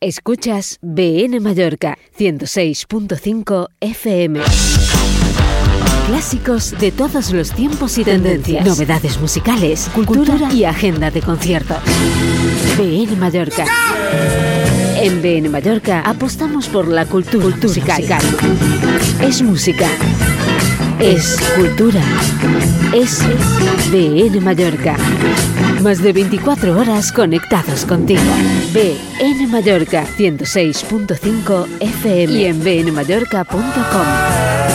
Escuchas BN Mallorca 106.5 FM. Clásicos de todos los tiempos y tendencias. Novedades musicales, cultura, y agenda de conciertos. BN Mallorca. En BN Mallorca apostamos por la cultura, musical. Es música. Es cultura. Es BN Mallorca. Más de 24 horas conectados contigo. BN Mallorca 106.5 FM y en bnmallorca.com.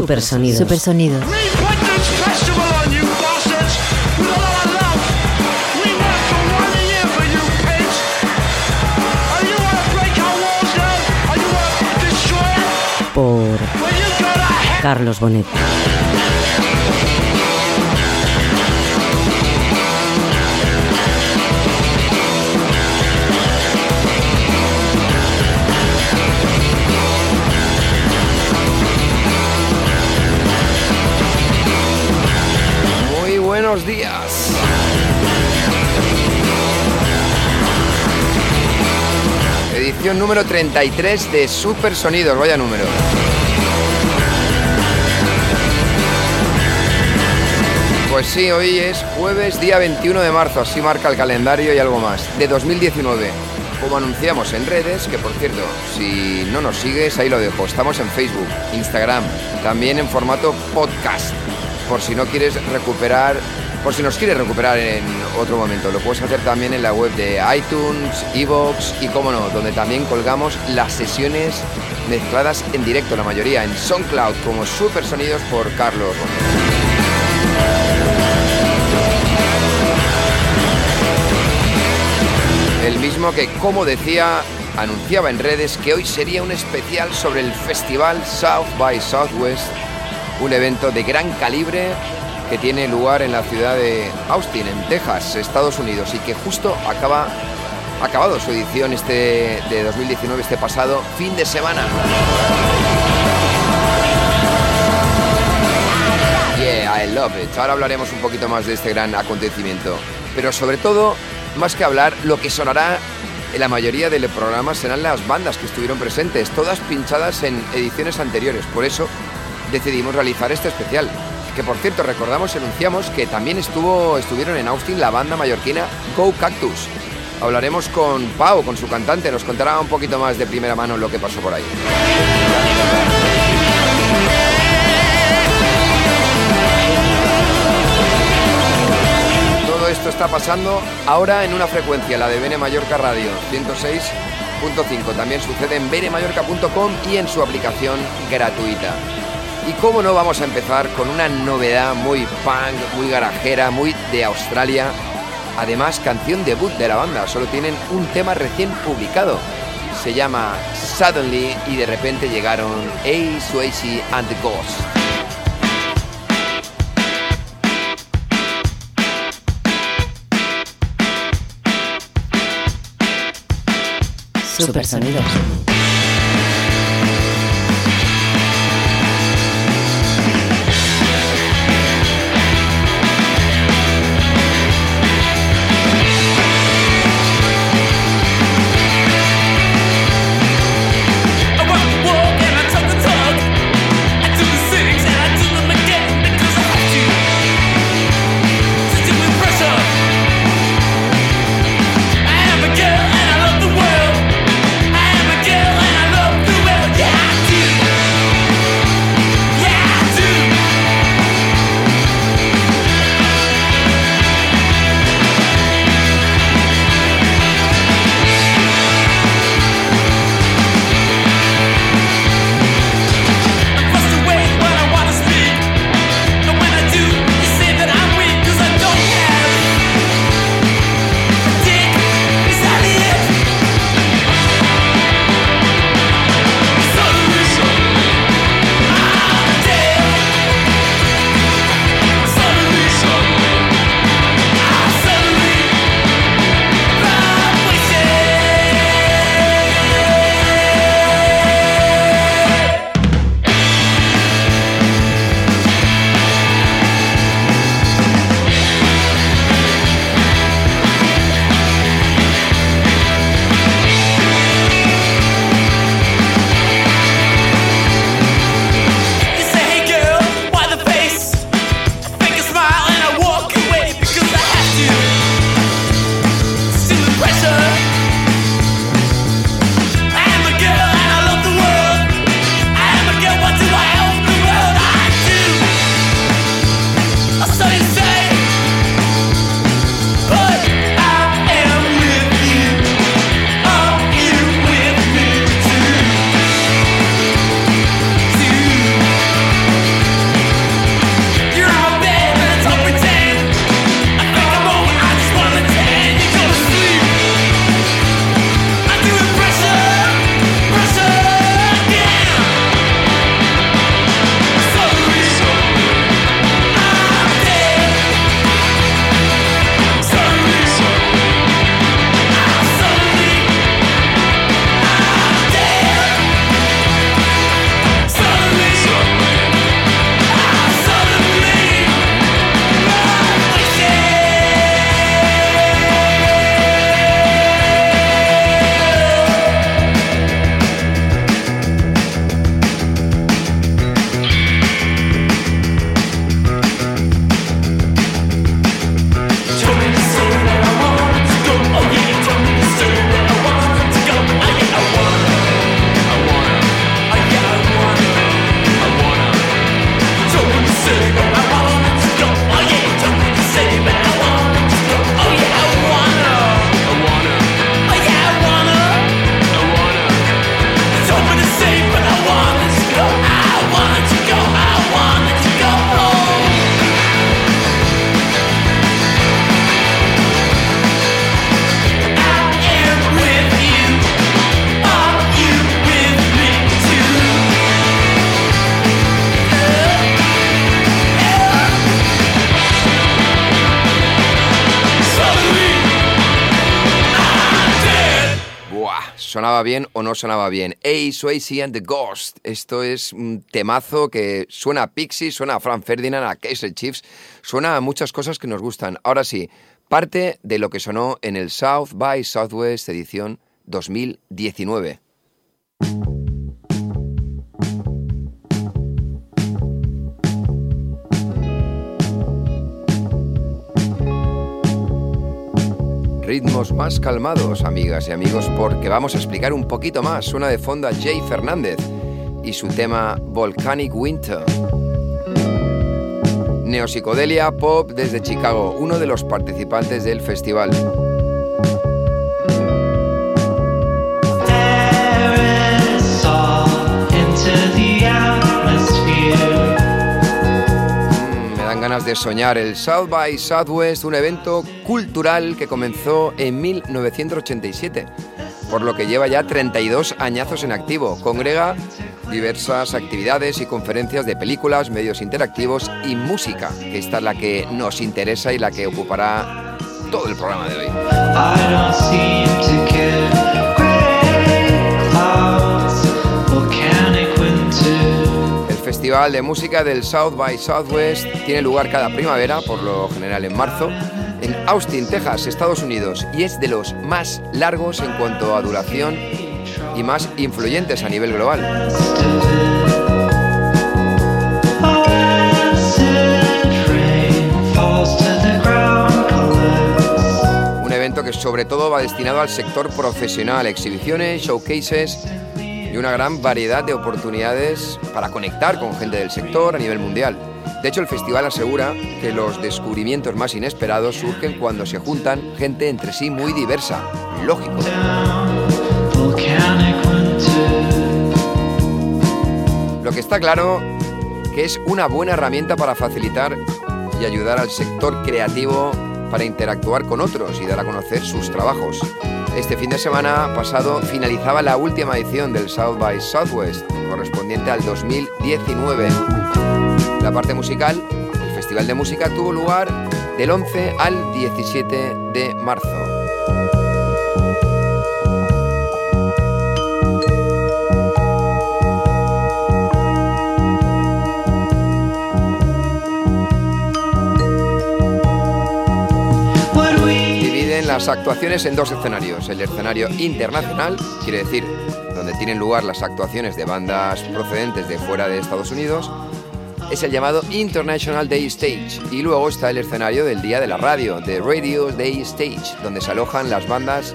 Supersonidos. Supersonidos. Por Carlos Bonet. Número 33 de Super Sonidos, vaya número. Pues sí, hoy es jueves, día 21 de marzo, así marca el calendario y algo más, de 2019. Como anunciamos en redes, que por cierto, si no nos sigues, ahí lo dejo. Estamos en Facebook, Instagram, también en formato podcast por si no quieres recuperar, por si nos quieres recuperar en otro momento. Lo puedes hacer también en la web de iTunes, Evox y, como no, donde también colgamos las sesiones mezcladas en directo, la mayoría en SoundCloud, como Super Sonidos por Carlos. El mismo que, como decía, anunciaba en redes que hoy sería un especial sobre el festival South by Southwest un evento de gran calibre que tiene lugar en la ciudad de Austin, en Texas, Estados Unidos, y que justo acaba acabado su edición este de 2019 este pasado fin de semana. Yeah, I love it. Ahora hablaremos un poquito más de este gran acontecimiento, pero sobre todo, más que hablar, lo que sonará en la mayoría de los programas serán las bandas que estuvieron presentes, todas pinchadas en ediciones anteriores. Por eso decidimos realizar este especial. Que por cierto, recordamos y anunciamos que también estuvo, estuvieron en Austin la banda mallorquina Go Cactus. Hablaremos con Pau, con su cantante, nos contará un poquito más de primera mano lo que pasó por ahí. Todo esto está pasando ahora en una frecuencia, la de Bene Mallorca Radio, 106.5. También sucede en benemallorca.com y en su aplicación gratuita. Y cómo no vamos a empezar con una novedad muy punk, muy garajera, muy de Australia. Además, canción debut de la banda, solo tienen un tema recién publicado. Se llama Suddenly y de repente llegaron A. Swayze and the Ghost. Supersonidos. I sonaba bien o no sonaba bien. Ace, Swayze and the Ghost. Esto es un temazo que suena a Pixie, suena a Frank Ferdinand, a Kaiser Chiefs, suena a muchas cosas que nos gustan. Ahora sí, parte de lo que sonó en el South by Southwest edición 2019. Ritmos más calmados, amigas y amigos, porque vamos a explicar un poquito más. Suena de fondo a Jay Fernández y su tema Volcanic Winter. Neopsicodelia Pop desde Chicago, uno de los participantes del festival. De soñar el South by Southwest, un evento cultural que comenzó en 1987, por lo que lleva ya 32 añazos en activo. Congrega diversas actividades y conferencias de películas, medios interactivos y música, que esta es la que nos interesa y la que ocupará todo el programa de hoy. Festival de Música del South by Southwest tiene lugar cada primavera, por lo general en marzo, en Austin, Texas, Estados Unidos, y es de los más largos en cuanto a duración y más influyentes a nivel global. Un evento que sobre todo va destinado al sector profesional, exhibiciones, showcases una gran variedad de oportunidades para conectar con gente del sector a nivel mundial. De hecho, el festival asegura que los descubrimientos más inesperados surgen cuando se juntan gente entre sí muy diversa. Lógico. Lo que está claro que es una buena herramienta para facilitar y ayudar al sector creativo para interactuar con otros y dar a conocer sus trabajos. Este fin de semana pasado finalizaba la última edición del South by Southwest, correspondiente al 2019. La parte musical, el Festival de Música, tuvo lugar del 11 al 17 de marzo. Las actuaciones en dos escenarios. El escenario internacional, quiere decir, donde tienen lugar las actuaciones de bandas procedentes de fuera de Estados Unidos, es el llamado International Day Stage. Y luego está el escenario del Día de la Radio, The Radio Day Stage, donde se alojan las bandas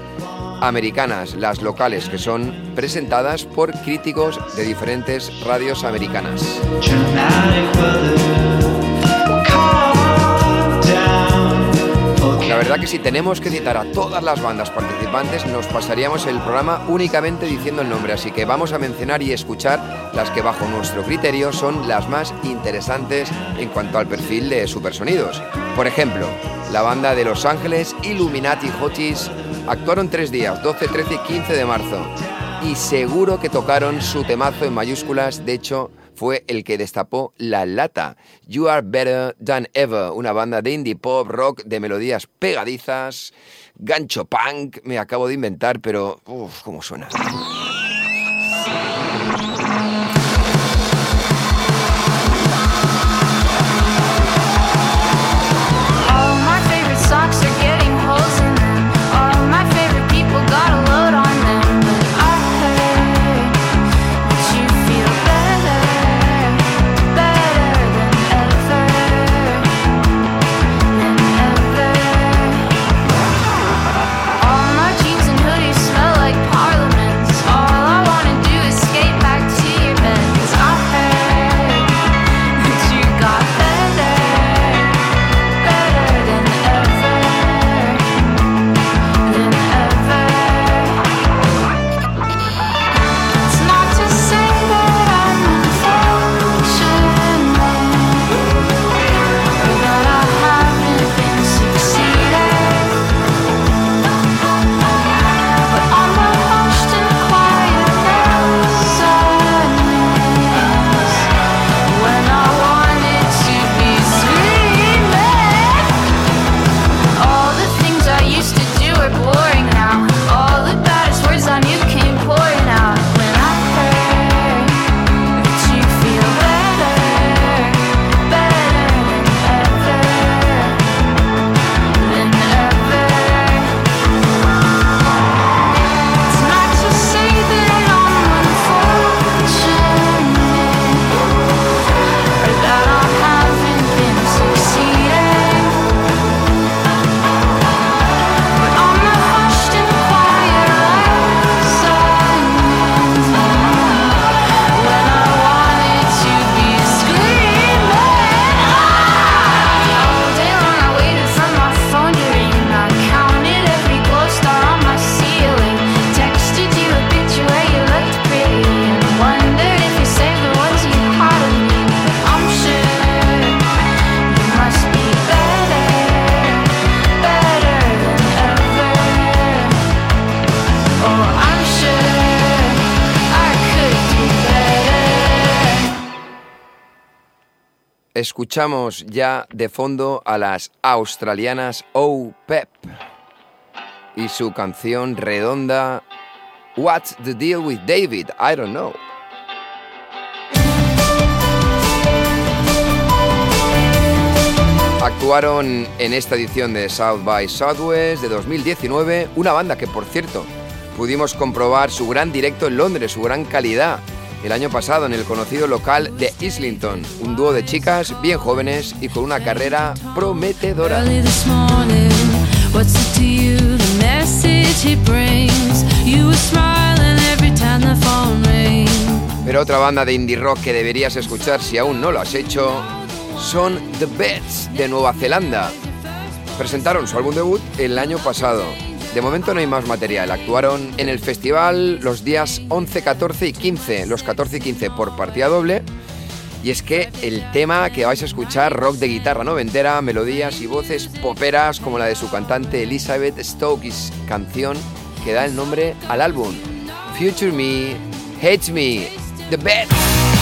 americanas, las locales, que son presentadas por críticos de diferentes radios americanas. La verdad que si tenemos que citar a todas las bandas participantes, nos pasaríamos el programa únicamente diciendo el nombre, así que vamos a mencionar y escuchar las que bajo nuestro criterio son las más interesantes en cuanto al perfil de supersonidos. Por ejemplo, la banda de Los Ángeles Illuminati Hotis actuaron tres días, 12, 13 y 15 de marzo, y seguro que tocaron su temazo en mayúsculas, de hecho, fue el que destapó La Lata, You Are Better Than Ever, una banda de indie pop rock de melodías pegadizas, gancho punk, me acabo de inventar, pero uff, cómo suena. Escuchamos ya de fondo a las australianas Oh Pep y su canción redonda What's the deal with David? I don't know. Actuaron en esta edición de South by Southwest de 2019, una banda que por cierto pudimos comprobar su gran directo en Londres, su gran calidad, el año pasado en el conocido local de Islington, un dúo de chicas bien jóvenes y con una carrera prometedora. Pero otra banda de indie rock que deberías escuchar si aún no lo has hecho son The Beds de Nueva Zelanda. Presentaron su álbum debut el año pasado. De momento no hay más material. Actuaron en el festival los días 11, 14 y 15, los 14 y 15 por partida doble. Y es que el tema que vais a escuchar, rock de guitarra noventera, melodías y voces poperas como la de su cantante Elizabeth Stokes, canción que da el nombre al álbum. Future Me, Hates Me, The Best.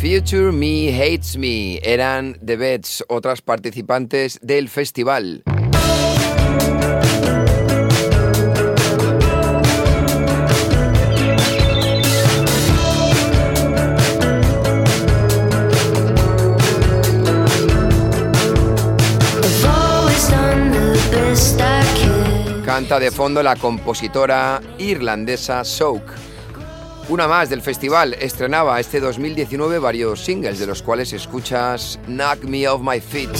Future Me Hates Me eran The Beds, otras participantes del festival. Canta de fondo la compositora irlandesa Soak. Una más del festival estrenaba este 2019 varios singles, de los cuales escuchas Knock Me Off My Feet.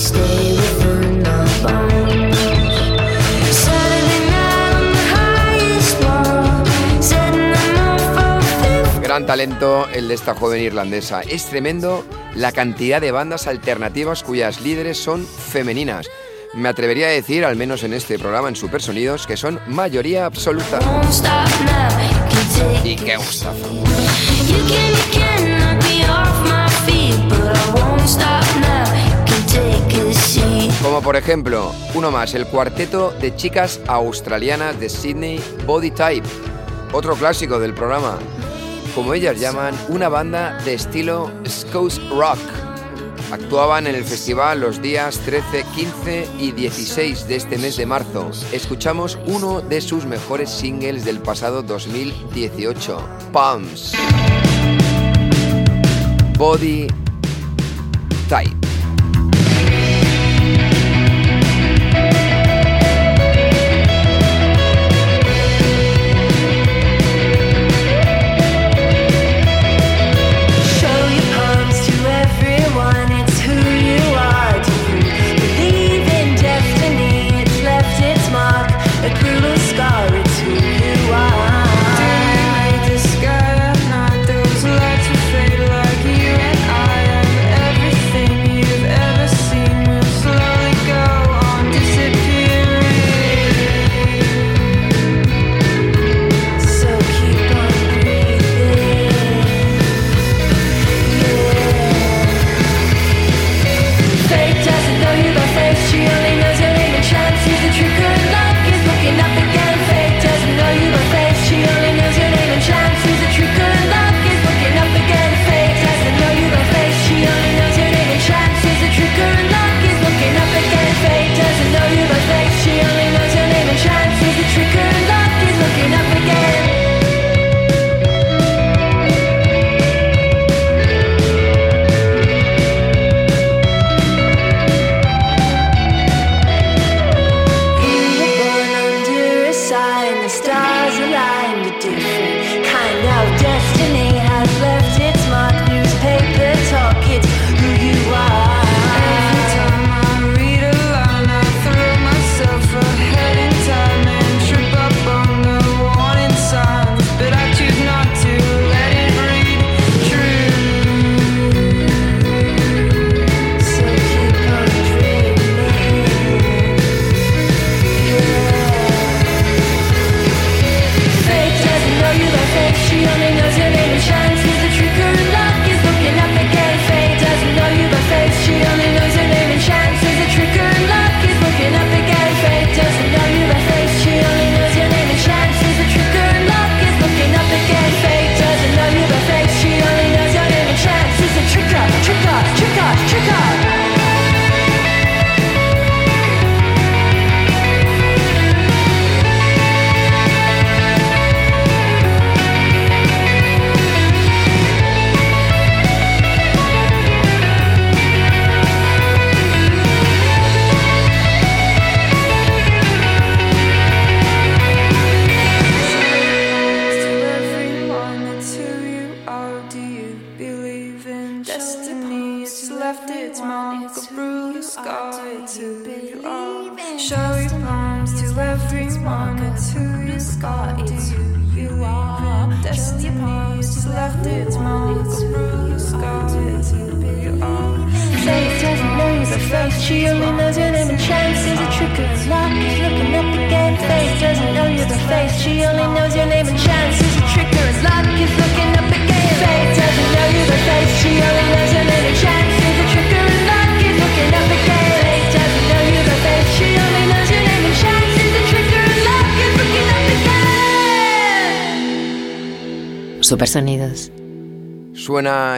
Gran talento el de esta joven irlandesa. Es tremendo la cantidad de bandas alternativas cuyas líderes son femeninas. Me atrevería a decir, al menos en este programa en Supersonidos, que son mayoría absoluta. Y qué gustazo. Como por ejemplo, uno más, el cuarteto de chicas australianas de Sydney Body Type, otro clásico del programa. Como ellas llaman, una banda de estilo Scouse Rock. Actuaban en el festival los días 13, 15 y 16 de este mes de marzo. Escuchamos uno de sus mejores singles del pasado 2018, Palms. Body Type.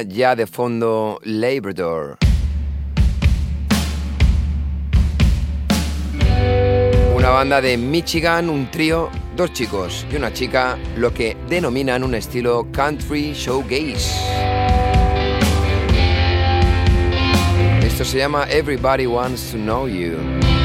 Ya de fondo Labrador. Una banda de Michigan, un trío, dos chicos y una chica, lo que denominan un estilo country showgaze. Esto se llama Everybody Wants to Know You.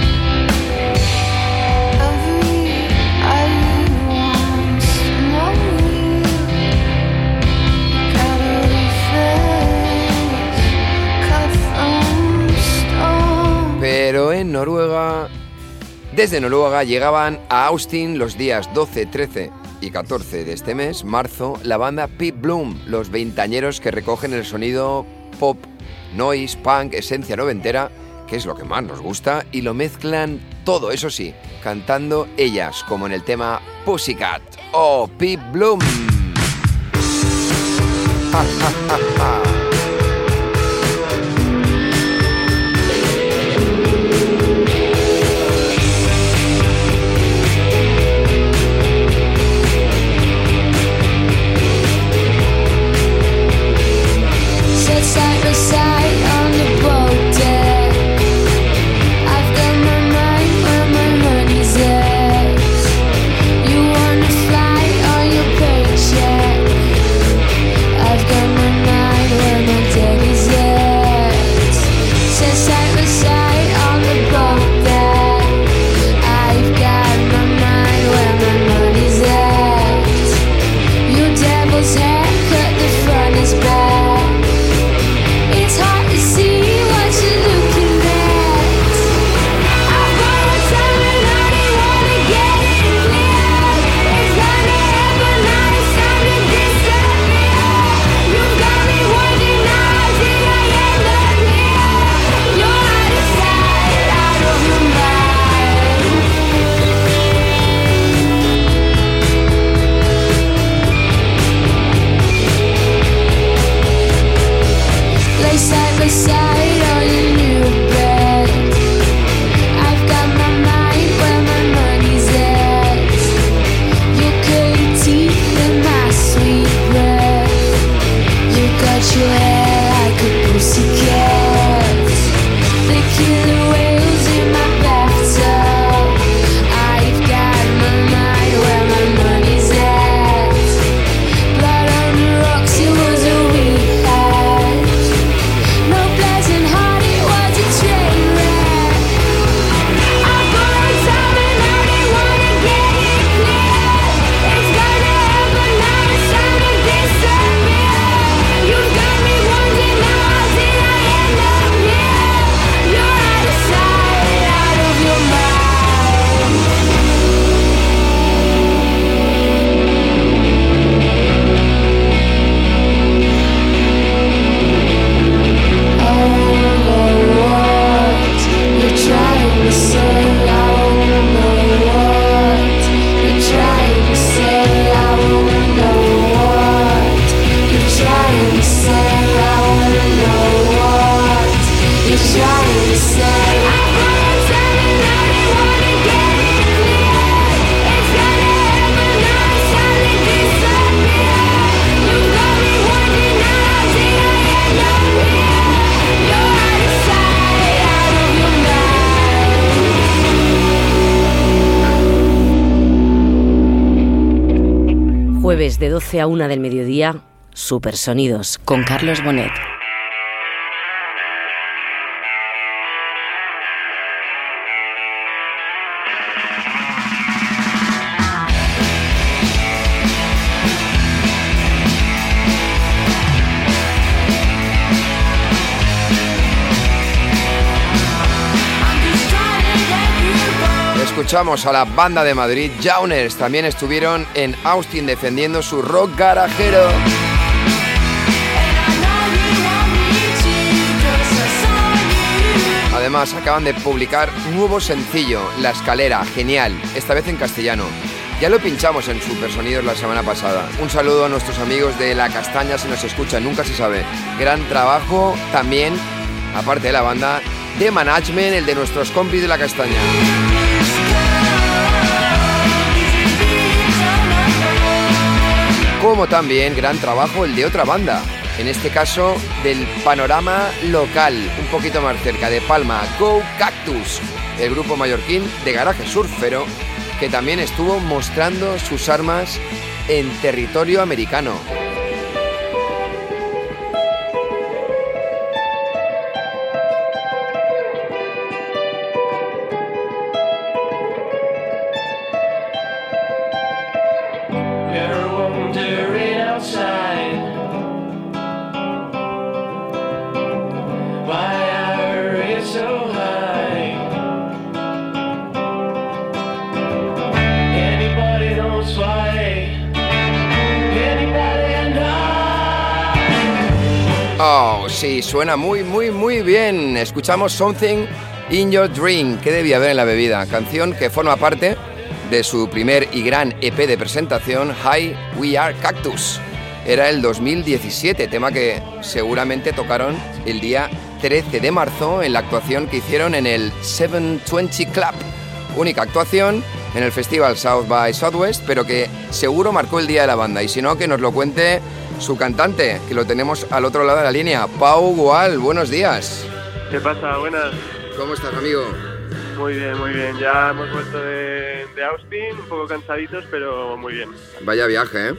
Pero en Noruega, desde Noruega llegaban a Austin los días 12, 13 y 14 de este mes, marzo, la banda Pip Bloom, los veintañeros que recogen el sonido pop, noise, punk, esencia noventera, que es lo que más nos gusta, y lo mezclan todo, eso sí, cantando ellas, como en el tema Pussycat o Pip Bloom. 12 a 1 del mediodía, Supersonidos con Carlos Bonet. Escuchamos a la banda de Madrid, Jauners, también estuvieron en Austin defendiendo su rock garajero. Además, acaban de publicar un nuevo sencillo, La Escalera, genial, esta vez en castellano. Ya lo pinchamos en Super Sonidos la semana pasada. Un saludo a nuestros amigos de La Castaña si nos escuchan, nunca se sabe. Gran trabajo también, aparte de la banda, de management, el de nuestros compis de La Castaña. Como también gran trabajo el de otra banda, en este caso del panorama local, un poquito más cerca de Palma, Go Cactus, el grupo mallorquín de garaje surfero que también estuvo mostrando sus armas en territorio americano. Sí, suena muy, muy, muy bien. Escuchamos Something in Your Dream, que debía haber en la bebida. Canción que forma parte de su primer y gran EP de presentación, Hi, We Are Cactus. Era el 2017, tema que seguramente tocaron el día 13 de marzo en la actuación que hicieron en el 720 Club. Única actuación en el festival South by Southwest, pero que seguro marcó el día de la banda. Y si no, que nos lo cuente su cantante, que lo tenemos al otro lado de la línea. Pau Gual, buenos días. ¿Qué pasa? Buenas. ¿Cómo estás, amigo? Muy bien, muy bien. Ya hemos vuelto de, Austin, un poco cansaditos, pero muy bien. Vaya viaje, ¿eh?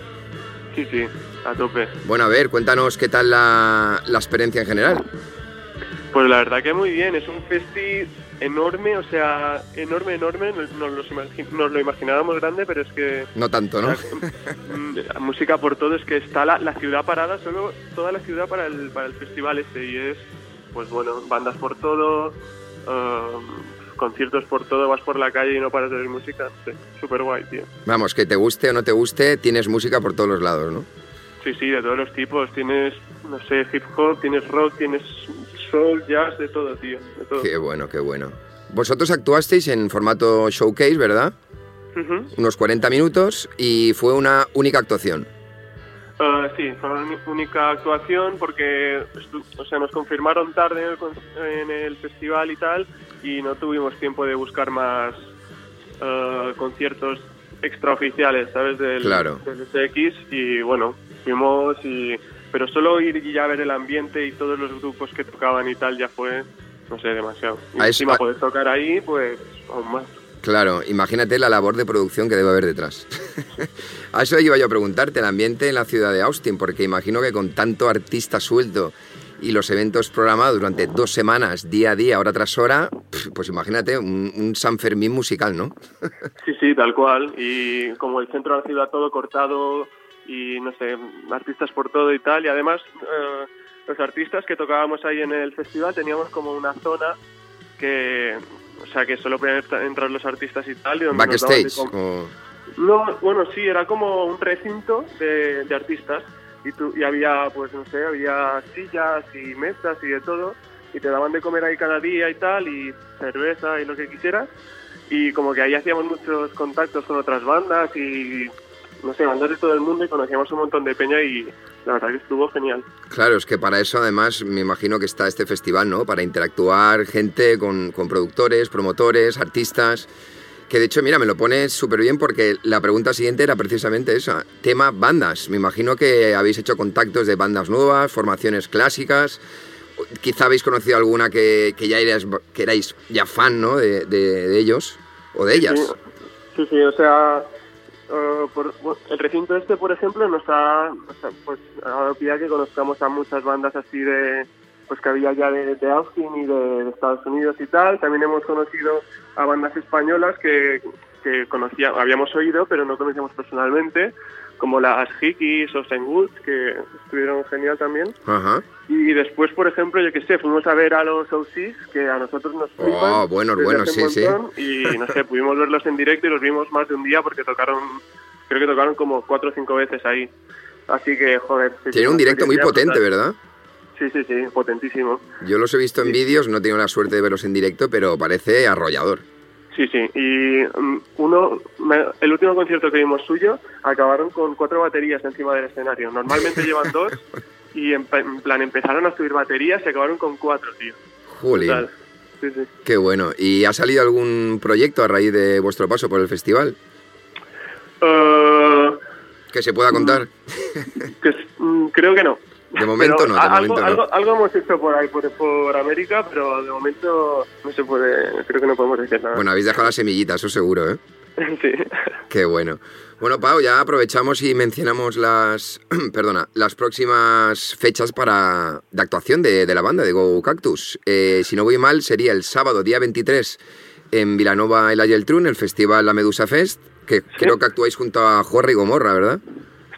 Sí, sí, a tope. Bueno, a ver, cuéntanos qué tal la, la experiencia en general. Pues la verdad que muy bien. Es un festi enorme, o sea, enorme, enorme. Nos, nos, lo imaginábamos grande, pero es que... No tanto, ¿no? La, música por todo, es que está la, la, ciudad parada, solo toda la ciudad para el, para el festival este, y es, pues bueno, bandas por todo, um, conciertos por todo, vas por la calle y no paras de oír música. Sí, súper guay, tío. Vamos, que te guste o no te guste, tienes música por todos los lados, ¿no? Sí, sí, de todos los tipos. Tienes, no sé, hip hop, tienes rock, tienes soul, jazz, de todo, tío. De todo. Qué bueno, qué bueno. Vosotros actuasteis en formato showcase, ¿verdad? Unos 40 minutos y fue una única actuación. Uh, sí, fue una única actuación porque o sea, nos confirmaron tarde en el, festival y tal y no tuvimos tiempo de buscar más uh, conciertos extraoficiales, ¿sabes? Del, claro. del SX y bueno, fuimos y pero solo ir y ya ver el ambiente y todos los grupos que tocaban y tal ya fue, no sé, demasiado. Y encima poder tocar ahí, pues aún más. Claro, imagínate la labor de producción que debe haber detrás. a eso iba yo a preguntarte, el ambiente en la ciudad de Austin, porque imagino que con tanto artista suelto y los eventos programados durante dos semanas, día a día, hora tras hora, pues imagínate un, un San Fermín musical, ¿no? sí, sí, tal cual. Y como el centro de la ciudad todo cortado, y no sé, artistas por todo y tal. Y además, eh, los artistas que tocábamos ahí en el festival teníamos como una zona que, o sea, que solo podían entrar los artistas y tal. Y Backstage. No, bueno, sí, era como un recinto de, artistas y, tú, y había, pues no sé, había sillas y mesas y de todo y te daban de comer ahí cada día y tal y cerveza y lo que quisieras y como que ahí hacíamos muchos contactos con otras bandas y no sé, bandas de todo el mundo y conocíamos un montón de peña y la verdad que estuvo genial. Claro, es que para eso además me imagino que está este festival, ¿no? Para interactuar gente con, con productores, promotores, artistas. Que de hecho, mira, me lo pones súper bien porque la pregunta siguiente era precisamente esa. Tema bandas. Me imagino que habéis hecho contactos de bandas nuevas, formaciones clásicas. Quizá habéis conocido alguna que, que ya erais, que erais ya fan, ¿no? De, de, ellos o de ellas. sí, sí o sea, eh, por, el recinto este, por ejemplo, nos ha, pues, dado pie que conozcamos a muchas bandas así de pues que había ya de, Austin y de, Estados Unidos y tal. También hemos conocido a bandas españolas que, que conocía, habíamos oído, pero no conocíamos personalmente, como las Hickeys o. Woods, que estuvieron genial también. Y después, por ejemplo, yo que sé, fuimos a ver a los OCs, que a nosotros nos flipan. Oh, bueno, bueno, sí, sí. Y no sé, pudimos verlos en directo y los vimos más de un día porque tocaron, creo que tocaron como cuatro o cinco veces ahí. Así que, joder. Tiene un directo muy potente, ¿verdad? Sí, sí, sí, potentísimo. Yo los he visto en vídeos, no tengo la suerte de verlos en directo, pero parece arrollador. Sí, sí. Y mm, uno, el último concierto que vimos suyo, acabaron con cuatro baterías encima del escenario. Normalmente llevan dos y en, plan empezaron a subir baterías y acabaron con cuatro, tío. Juli. Sí, sí. Qué bueno. ¿Y ha salido algún proyecto a raíz de vuestro paso por el festival? Uh, que se pueda contar. Que, mm, creo que no. De momento no, de algo, momento no. algo, algo hemos hecho por ahí, por, por América, pero de momento no se puede, creo que no podemos decir nada. Bueno, habéis dejado la semillita, eso seguro, ¿eh? sí. Qué bueno. Bueno, Pau, ya aprovechamos y mencionamos las, perdona, las próximas fechas para de actuación de, de la banda de Go Cactus. Eh, si no voy mal, sería el sábado, día 23, en Vilanova el Ayeltrun, el festival La Medusa Fest, que creo que actuáis junto a Jorge y Gomorra, ¿verdad?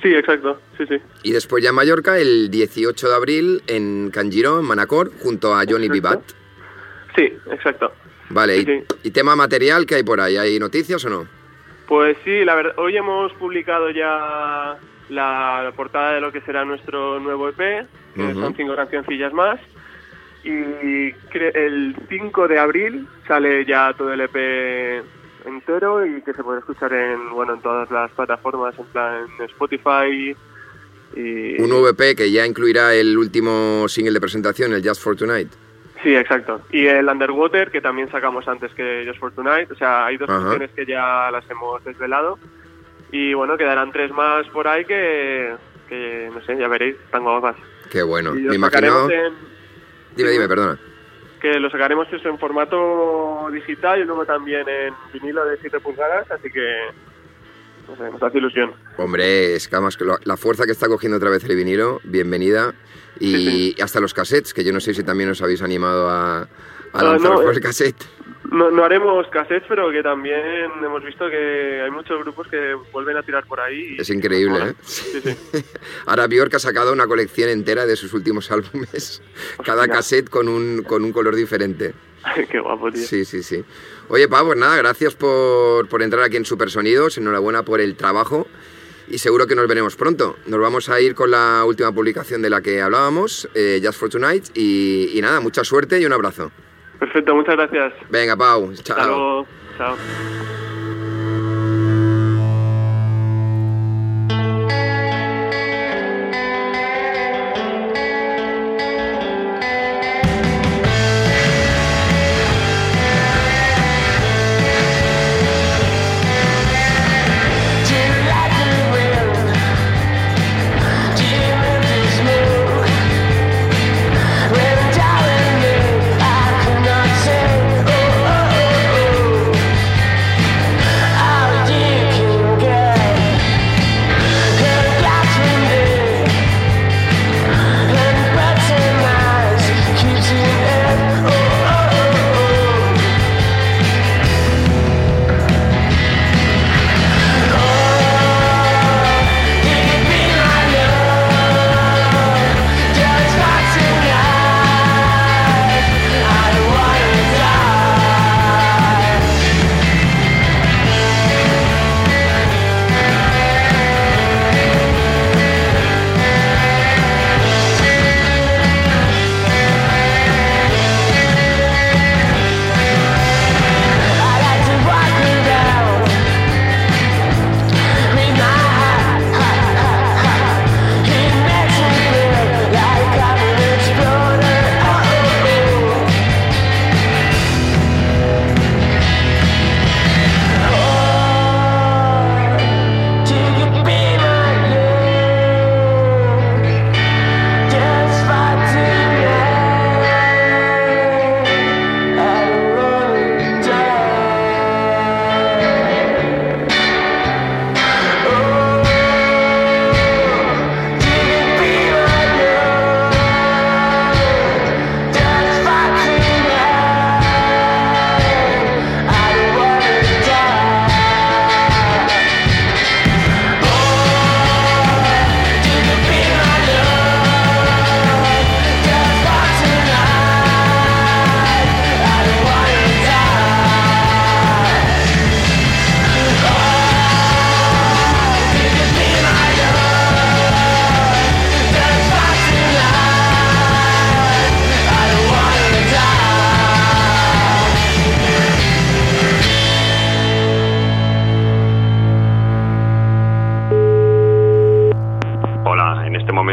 Sí, exacto, sí, sí. Y después ya en Mallorca, el 18 de abril, en Canjiro, en Manacor, junto a Johnny Vivat. Sí, exacto. Vale, Sí, y, sí. y tema material, ¿qué hay por ahí? ¿Hay noticias o no? Pues sí, la verdad, hoy hemos publicado ya la portada de lo que será nuestro nuevo EP, que son cinco cancioncillas más. Y el 5 de abril sale ya todo el EP entero y que se puede escuchar en bueno en todas las plataformas, en plan Spotify y... Un EP que ya incluirá el último single de presentación, el Just for Tonight. Sí, exacto. Y el Underwater, que también sacamos antes que Just for Tonight. O sea, hay dos Ajá. canciones que ya las hemos desvelado. Y bueno, quedarán tres más por ahí que, que no sé, ya veréis, están guapas. Qué bueno. Me imagino. en, Dime, dime, perdona. Que lo sacaremos eso en formato digital y luego también en vinilo de 7 pulgadas, así que no sé, nos hace ilusión. Hombre, es que además que lo- la fuerza que está cogiendo otra vez el vinilo, bienvenida. Y Sí, hasta los cassettes, que yo no sé si también os habéis animado a, a Ah, lanzaros no, por eh. el cassette. No, no haremos cassettes, pero que también hemos visto que hay muchos grupos que vuelven a tirar por ahí. y- Es increíble. ¿eh? Sí, sí. Ahora Bjork ha sacado una colección entera de sus últimos álbumes. Cada cassette con un, con un color diferente. Qué guapo, tío. Sí, sí, sí. Oye, Pau, pues nada, gracias por, por entrar aquí en Supersonidos. Enhorabuena por el trabajo. Y seguro que nos veremos pronto. Nos vamos a ir con la última publicación de la que hablábamos, eh, Just for Tonight. Y, y nada, mucha suerte y un abrazo. Perfecto, muchas gracias. Venga, Pau. Hasta Chao. luego. Chao.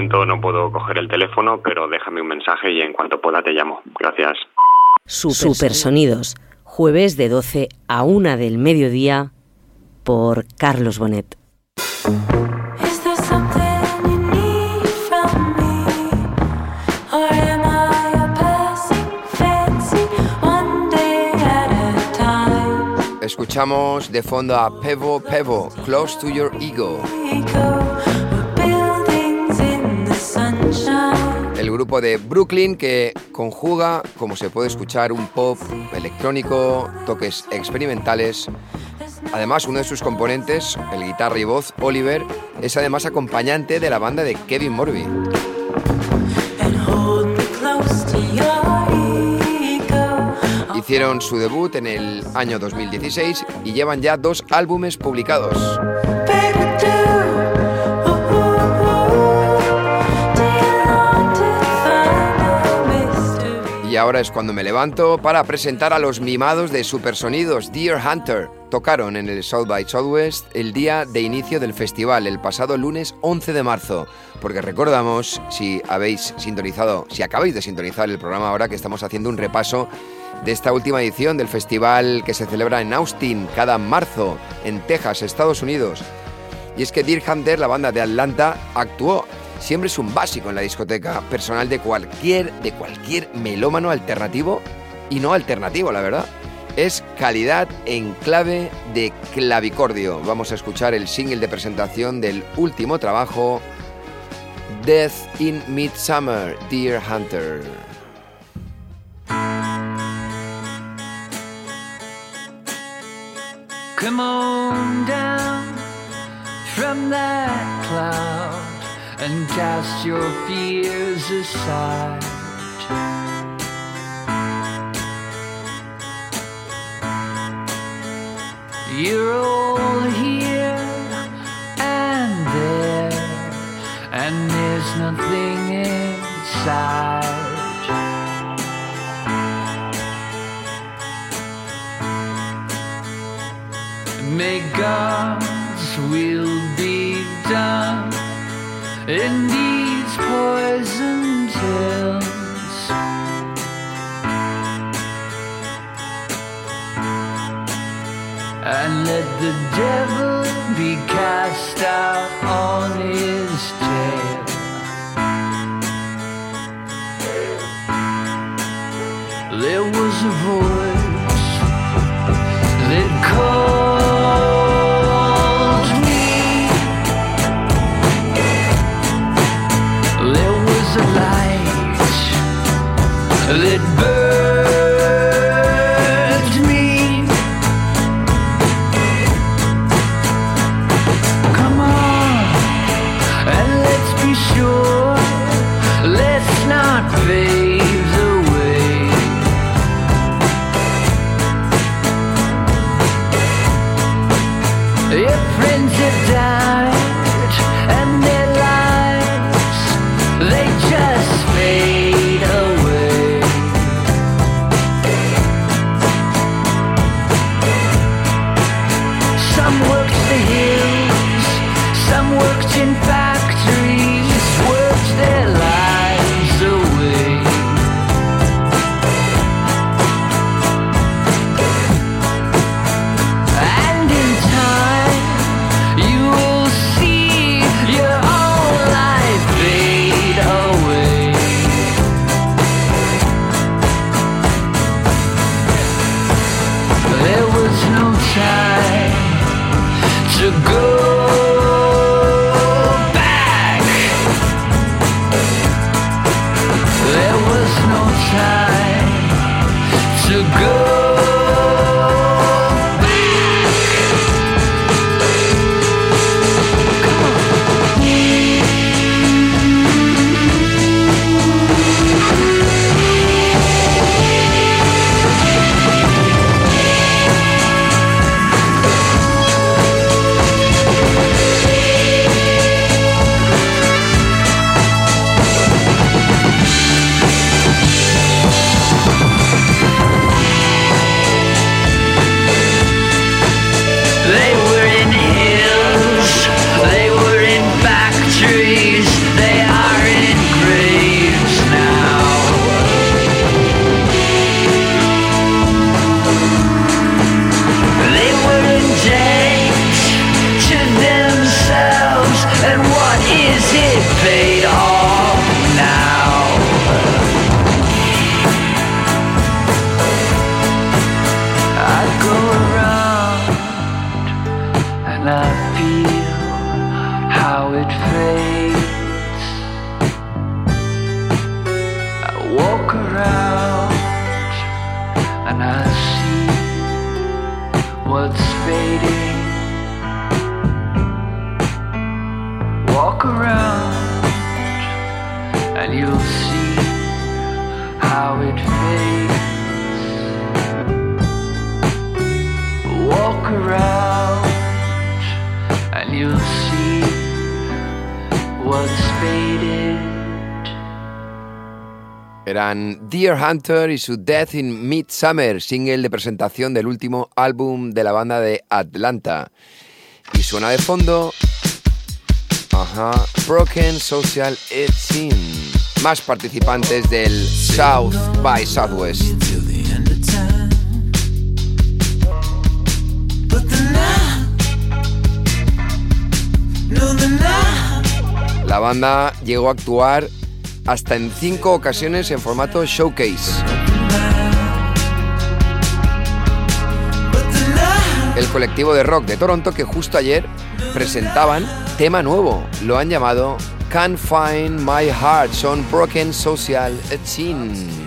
momento no puedo coger el teléfono, pero déjame un mensaje y en cuanto pueda te llamo. Gracias. Supersonidos, jueves de 12 a 1 del mediodía por Carlos Bonet. Escuchamos de fondo a Pevo Pevo, Close to Your Ego. El grupo de Brooklyn que conjuga, como se puede escuchar, un pop electrónico, toques experimentales. Además, uno de sus componentes, el guitarra y voz, Oliver, es además acompañante de la banda de Kevin Morby. Hicieron su debut en el año 2016 y llevan ya dos álbumes publicados. Y ahora es cuando me levanto para presentar a los mimados de Supersonidos Deer Hunter. Tocaron en el South by Southwest el día de inicio del festival, el pasado lunes 11 de marzo. Porque recordamos, si habéis sintonizado, si acabáis de sintonizar el programa ahora que estamos haciendo un repaso de esta última edición del festival que se celebra en Austin cada marzo, en Texas, Estados Unidos. Y es que Deer Hunter, la banda de Atlanta, actuó siempre es un básico en la discoteca personal de cualquier, de cualquier melómano alternativo y no alternativo, la verdad. Es calidad en clave de clavicordio. Vamos a escuchar el single de presentación del último trabajo, Death in Midsummer, Dear Hunter. Come on down from that cloud. And cast your fears aside. You're all here and there, and there's nothing inside. May God's in these poison. And let the devil be cast out on his how it fades. Deer Hunter y su Death in Midsummer, single de presentación del último álbum de la banda de Atlanta. Y suena de fondo. Ajá. Broken Social Scene. Más participantes del South by Southwest. La banda llegó a actuar hasta en cinco ocasiones en formato showcase. El colectivo de rock de Toronto que justo ayer presentaban tema nuevo. Lo han llamado Can't Find My Heart. Son Broken Social Scene.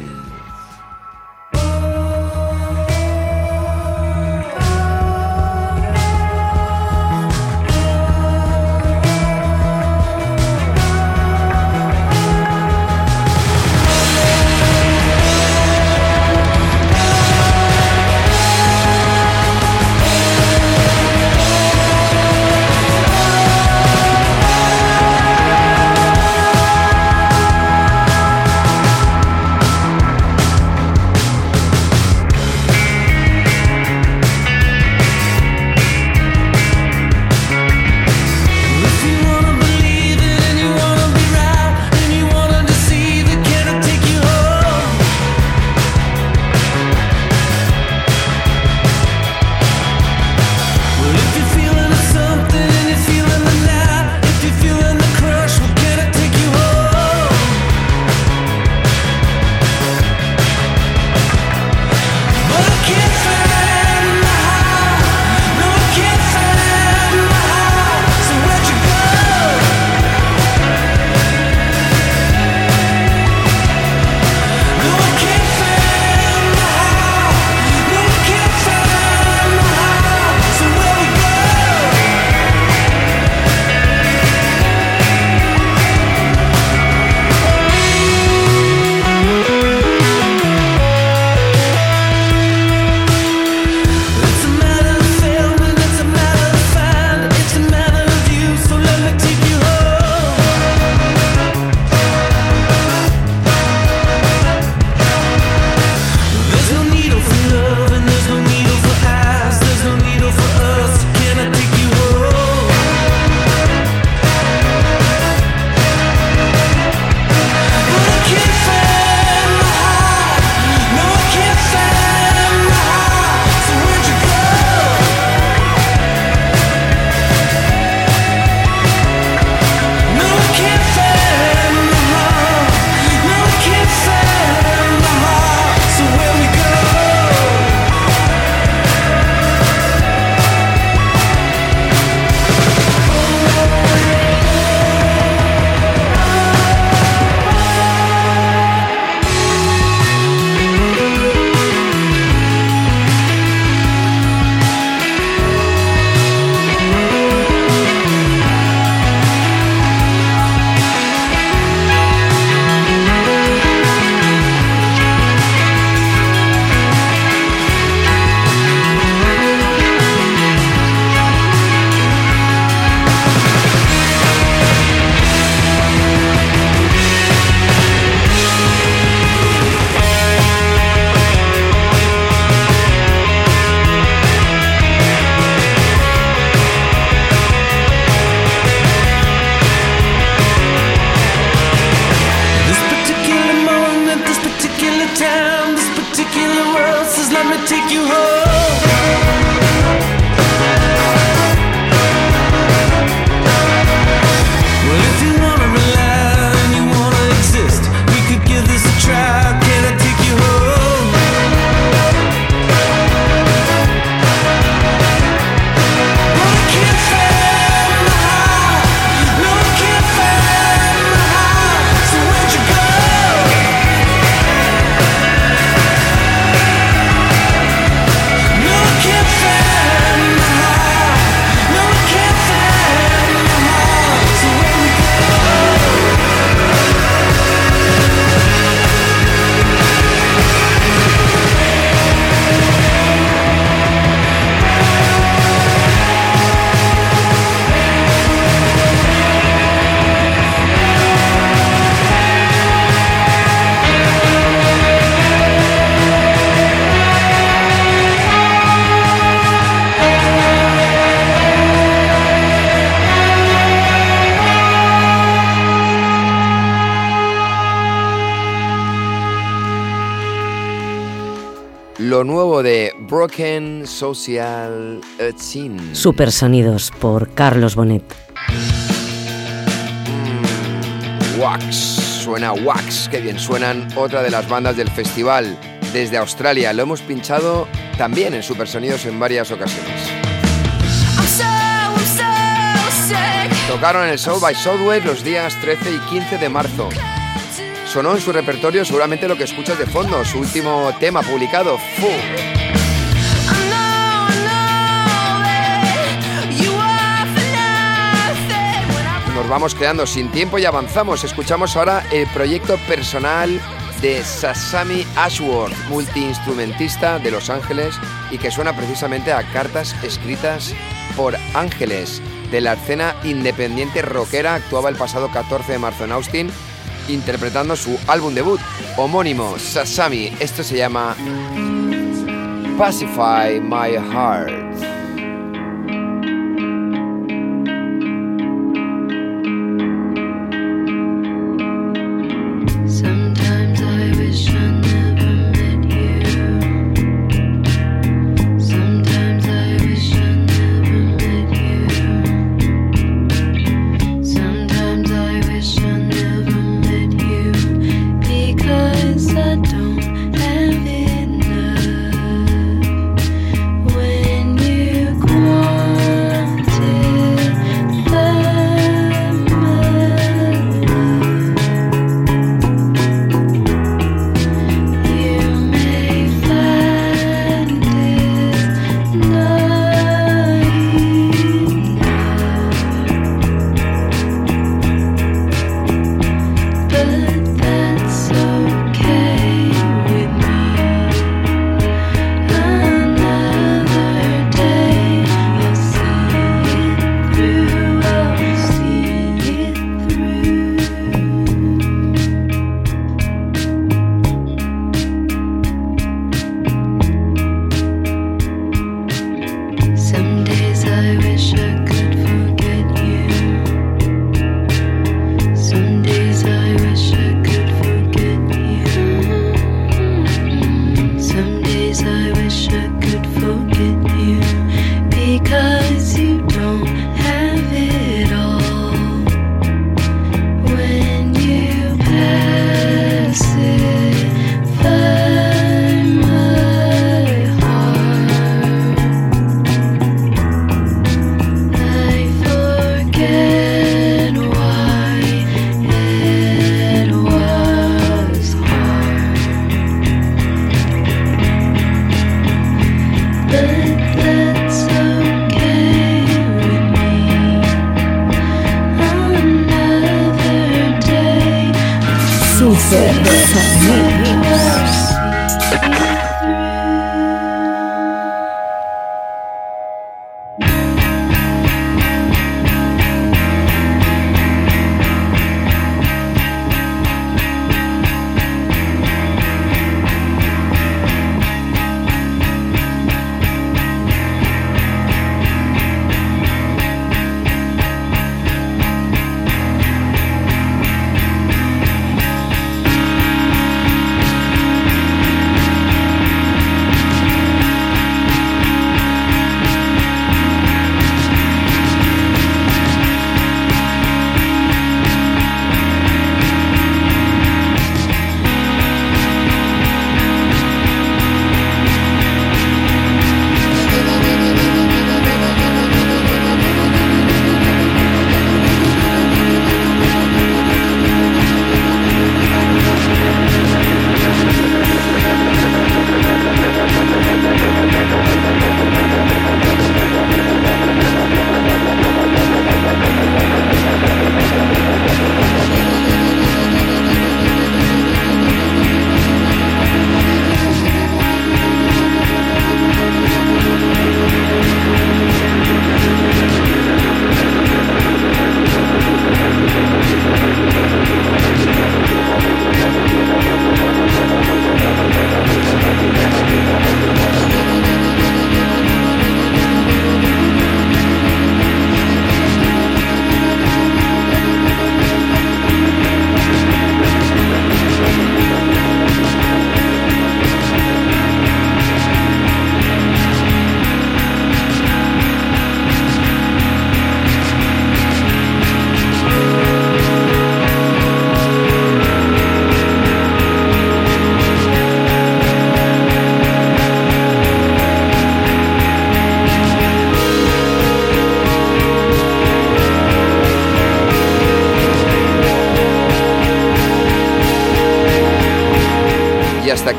Lo nuevo de Broken Social Scene. Supersonidos por Carlos Bonet. Mm, Wax, suena Wax, que bien suenan otra de las bandas del festival desde Australia. Lo hemos pinchado también en Supersonidos en varias ocasiones. Tocaron en el South by Southwest los días 13 y 15 de marzo. Sonó en su repertorio seguramente lo que escuchas de fondo, su último tema publicado, Fu. Nos vamos quedando sin tiempo y avanzamos. Escuchamos ahora el proyecto personal de Sasami Ashworth, multiinstrumentista de Los Ángeles y que suena precisamente a cartas escritas por ángeles de la escena independiente rockera. Actuaba el pasado 14 de marzo en Austin interpretando su álbum debut homónimo Sasami. Esto se llama Pacify My Heart.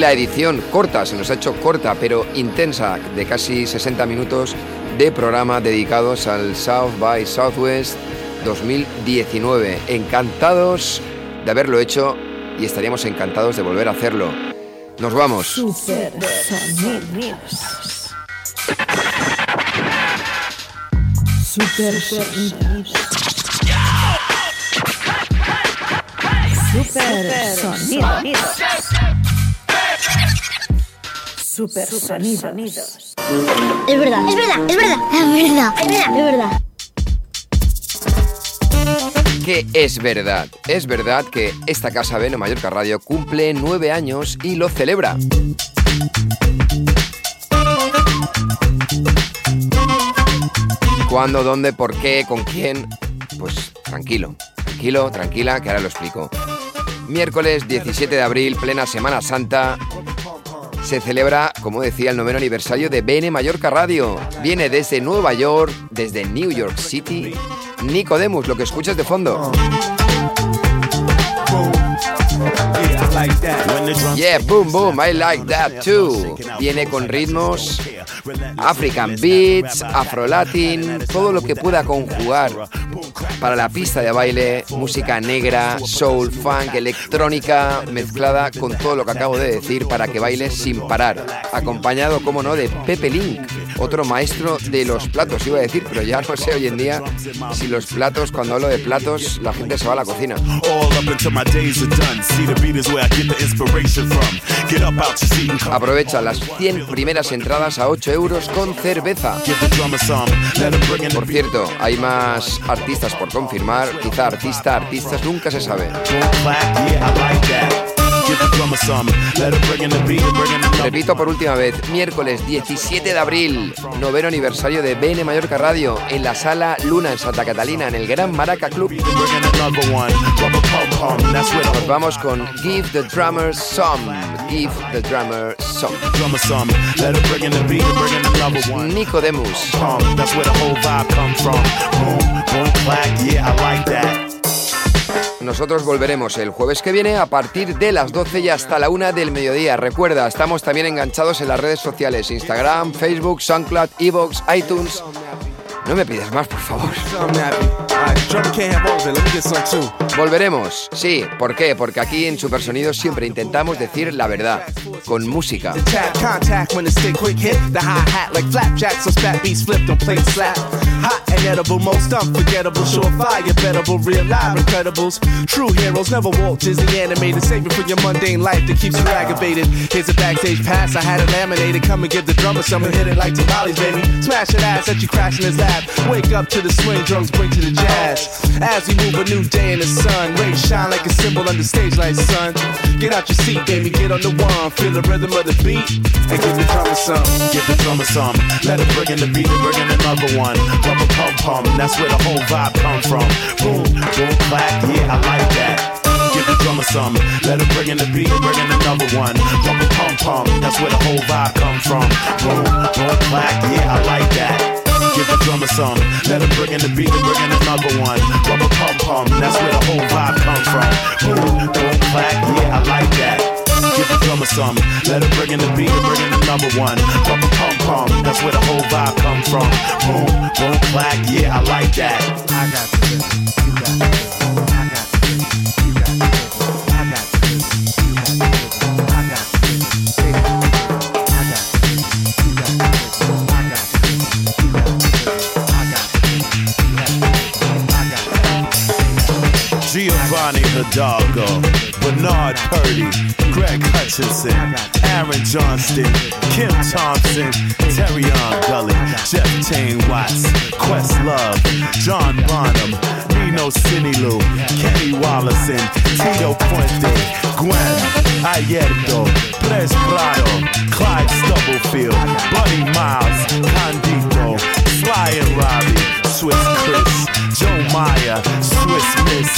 La edición corta, se nos ha hecho corta pero intensa, de casi 60 minutos de programa dedicados al South by Southwest 2019. Encantados de haberlo hecho y estaríamos encantados de volver a hacerlo. Nos vamos. Super sonidos. Super sonidos. Super sonidos. Es verdad, es verdad, es verdad, es verdad, es verdad, es verdad. Que es verdad, es verdad que esta casa Beno Mallorca Radio cumple nueve años y lo celebra. ¿Cuándo, dónde, por qué, con quién? Pues tranquilo, tranquilo, tranquila, que ahora lo explico. Miércoles 17 de abril, plena Semana Santa, se celebra, como decía, el noveno aniversario de BN Mallorca Radio. Viene desde Nueva York, desde New York City. Nicodemus, lo que escuchas de fondo. Yeah, boom, boom, I like that too. Viene con ritmos African beats, Afro Latin, todo lo que pueda conjugar para la pista de baile, música negra, soul, funk, electrónica, mezclada con todo lo que acabo de decir para que bailes sin parar. Acompañado, como no, de Pepe Link, otro maestro de los platos, iba a decir, pero ya no sé hoy en día si los platos, cuando hablo de platos, la gente se va a la cocina. Aprovecha las 100 primeras entradas a 8 euros con cerveza. Por cierto, hay más artistas por confirmar, quizá artista, artistas, nunca se sabe. Repito por última vez, miércoles 17 de abril, noveno aniversario de BN Mallorca Radio, en la sala Luna en Santa Catalina, en el Gran Maraca Club. Nos vamos con Give the Drummer Some. Give the Drummer Some. drummer some. Nosotros volveremos el jueves que viene a partir de las 12 y hasta la 1 del mediodía. Recuerda, estamos también enganchados en las redes sociales, Instagram, Facebook, SoundCloud, Evox, iTunes. No me pides más, por favor. Volveremos, sí. ¿Por qué? Porque aquí en Supersonidos siempre intentamos decir la verdad, con música. Tap contact when the stick quick hit the hi hat like flapjacks so spat beats flipped on plate slap. Hot and edible, most unforgettable, surefire, bettable, real live incredibles. True heroes never walk Disney animated, saving for your mundane life that keeps you aggravated. Here's a backstage pass, I had it laminated. Come and give the drummer some and hit it like tamales, baby. Smash that ass that you crash in his lap. Wake up to the swing drums, break to the jazz. As we move a new day in the sun, rays shine like a symbol under stage lights, son. Get out your seat, baby, get on the one. Feel the rhythm of the beat and give the drummer some. Give the drummer some. Let him bring in the beat and bring in another one. Rubber pum pum. That's where the whole vibe come from. Boom, boom, clap. Yeah, I like that. Give the drummer some. Let him bring in the beat and bring in another one. Rubber pum pum. That's where the whole vibe come from. Boom, boom, clap. Yeah, I like that. Give the drummer some. Let him bring in the beat and bring in another one. Rubber pum pum. That's where the whole vibe come from. Boom, boom, clap. Yeah, I like that. Give the drummer some. Let him bring in the beat and bring in another one. Pum pum. That's where the whole vibe come from. Boom, boom, clap. Yeah, I like that. I got rhythm. You got the Giovanni Hidalgo, Bernard Purdy, Greg Hutchinson, Aaron Johnston, Kim Thompson, Terrion Gully, Jeff Tane Watts, Questlove, John Bonham, Nino Sinilu, Kenny Wallison, Tito Puente, Gwen, Ayerto, Pres Prado, Clyde Stubblefield, Buddy Miles, Condito, Sly and Robbie, Swiss Chris, Joe Meyer, Swiss Miss,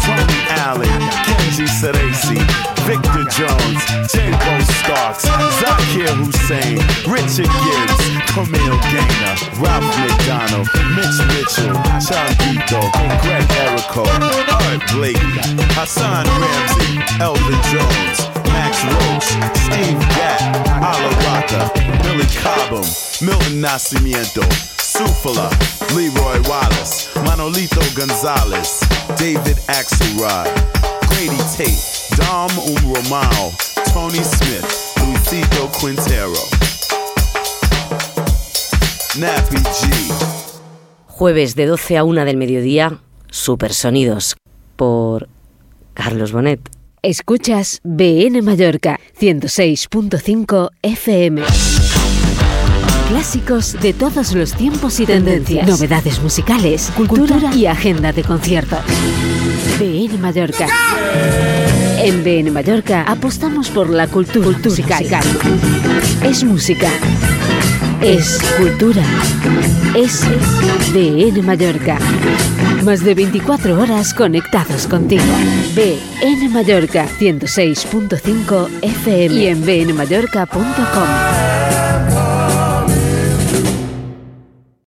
Tony Allen, Kenji Ceresi, Victor Jones, J-Bo Starks, Zakir Hussein, Richard Gibbs, Camille Gaynor, Ralph McDonald, Mitch Mitchell, Changuito, Greg Erico, Art Blakey, Hassan Ramsey, Elvin Jones, Max Roach, Steve Gatt, Ala Billy Cobham, Milton Nascimento, Sufala, Leroy Wallace, Manolito Gonzalez, David Axelrod, Grady Tate, Dom Um Romao, Tony Smith, Luisito Quintero, Nappy G. Jueves de 12 a 1 del mediodía, Supersonidos, por Carlos Bonet. Escuchas BN Mallorca 106.5 FM. Clásicos de todos los tiempos y tendencias. Novedades musicales, cultura y agenda de conciertos. BN Mallorca. En BN Mallorca apostamos por la cultura, musical. Es música. Es cultura. Es BN Mallorca. Más de 24 horas conectados contigo. BN Mallorca 106.5 FM y en bnmallorca.com.